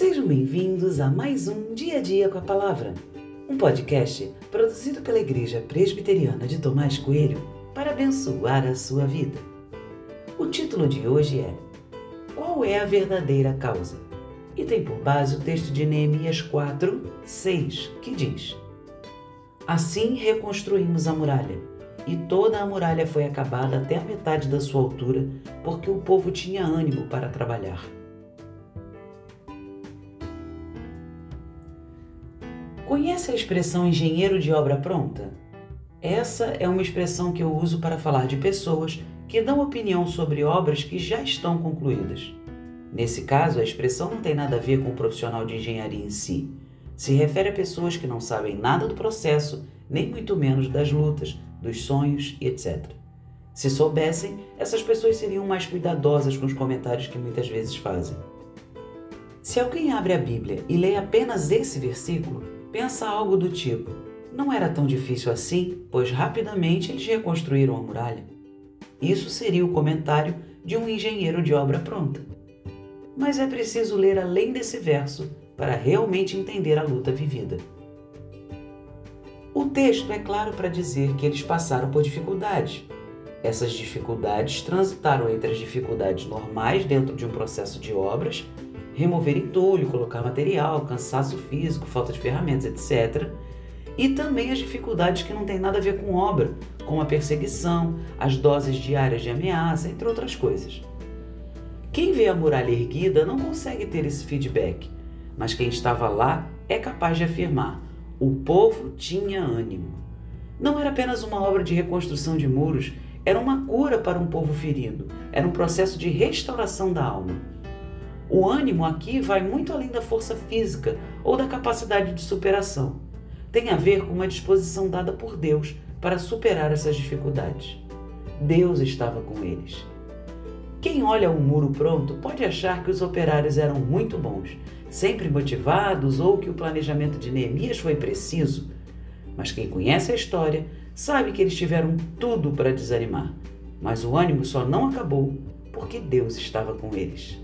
Sejam bem-vindos a mais um Dia a Dia com a Palavra, um podcast produzido pela Igreja Presbiteriana de Tomás Coelho para abençoar a sua vida. O título de hoje é Qual é a verdadeira causa? E tem por base o texto de Neemias 4, 6, que diz: Assim reconstruímos a muralha, e toda a muralha foi acabada até a metade da sua altura, porque o povo tinha ânimo para trabalhar. Conhece a expressão engenheiro de obra pronta? Essa é uma expressão que eu uso para falar de pessoas que dão opinião sobre obras que já estão concluídas. Nesse caso, a expressão não tem nada a ver com o profissional de engenharia em si. Se refere a pessoas que não sabem nada do processo, nem muito menos das lutas, dos sonhos e etc. Se soubessem, essas pessoas seriam mais cuidadosas com os comentários que muitas vezes fazem. Se alguém abre a Bíblia e lê apenas esse versículo, pensa algo do tipo: não era tão difícil assim, pois rapidamente eles reconstruíram a muralha. Isso seria o comentário de um engenheiro de obra pronta. Mas é preciso ler além desse verso para realmente entender a luta vivida. O texto é claro para dizer que eles passaram por dificuldades. Essas dificuldades transitaram entre as dificuldades normais dentro de um processo de obras remover entulho, colocar material, cansaço físico, falta de ferramentas, etc. E também as dificuldades que não têm nada a ver com obra, como a perseguição, as doses diárias de ameaça, entre outras coisas. Quem vê a muralha erguida não consegue ter esse feedback, mas quem estava lá é capaz de afirmar: o povo tinha ânimo. Não era apenas uma obra de reconstrução de muros, era uma cura para um povo ferido, era um processo de restauração da alma. O ânimo aqui vai muito além da força física ou da capacidade de superação. Tem a ver com uma disposição dada por Deus para superar essas dificuldades. Deus estava com eles. Quem olha o muro pronto pode achar que os operários eram muito bons, sempre motivados ou que o planejamento de Neemias foi preciso. Mas quem conhece a história sabe que eles tiveram tudo para desanimar. Mas o ânimo só não acabou porque Deus estava com eles.